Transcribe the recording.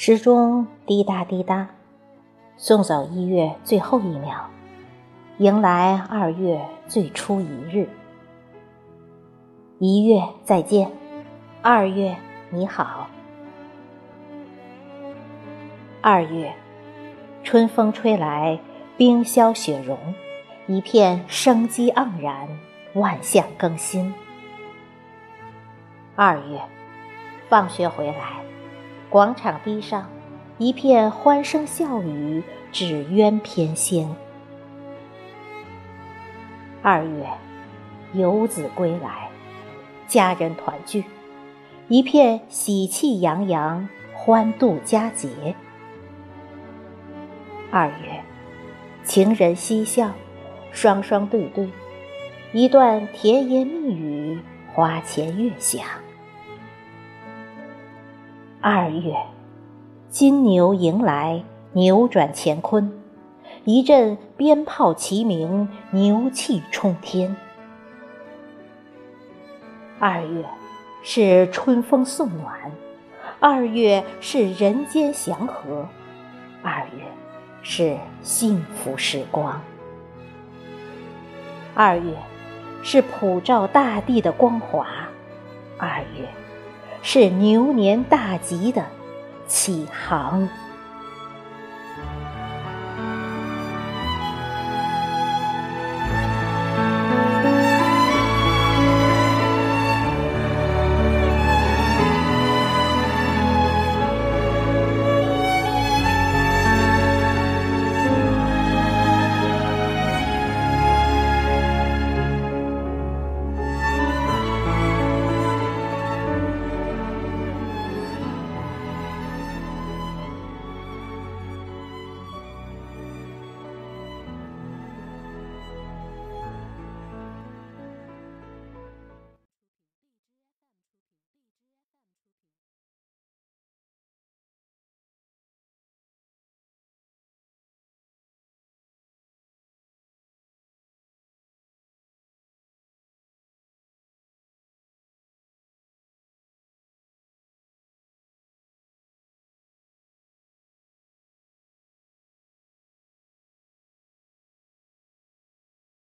时钟滴答滴答，送走一月最后一秒，迎来二月最初一日。一月再见，二月你好。二月，春风吹来，冰消雪融，一片生机盎然，万象更新。二月，放学回来，广场堤上一片欢声笑语，纸鸢翩跹。二月，游子归来，家人团聚，一片喜气洋洋，欢度佳节。二月，情人嬉笑，双双对对，一段甜言蜜语，花前月下。二月，金牛迎来，扭转乾坤，一阵鞭炮齐鸣，牛气冲天。二月，是春风送暖，二月是人间祥和，二月。是幸福时光。二月，是普照大地的光华；二月，是牛年大吉的启航。